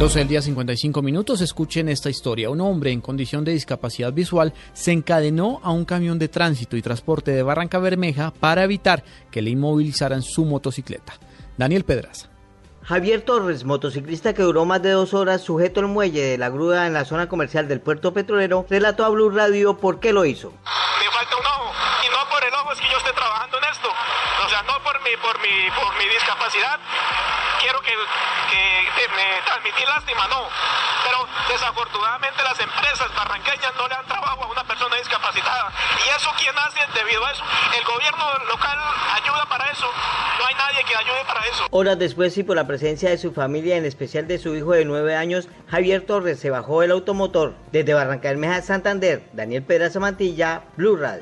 12 del día 55 minutos. Escuchen esta historia. Un hombre en condición de discapacidad visual se encadenó a un camión de tránsito y transporte de Barranca Bermeja para evitar que le inmovilizaran su motocicleta. Daniel Pedraza. Javier Torres, motociclista que duró más de dos horas sujeto al muelle de la grúa en la zona comercial del puerto petrolero, relató a Blue Radio por qué lo hizo. Me falta un ojo y no por el ojo es que yo esté trabajando en esto, o sea, no por mi, por mi, por mi discapacidad. Quiero que, que me transmití lástima, no. Pero desafortunadamente las empresas barranqueñas no le dan trabajo a una persona discapacitada. ¿Y eso quién hace debido a eso? El gobierno local ayuda para eso. No hay nadie que ayude para eso. Horas después y por la presencia de su familia, en especial de su hijo de nueve años, Javier Torres se bajó del automotor. Desde Barranca Bermeja, Santander, Daniel Pedraza Mantilla, Blue Radio.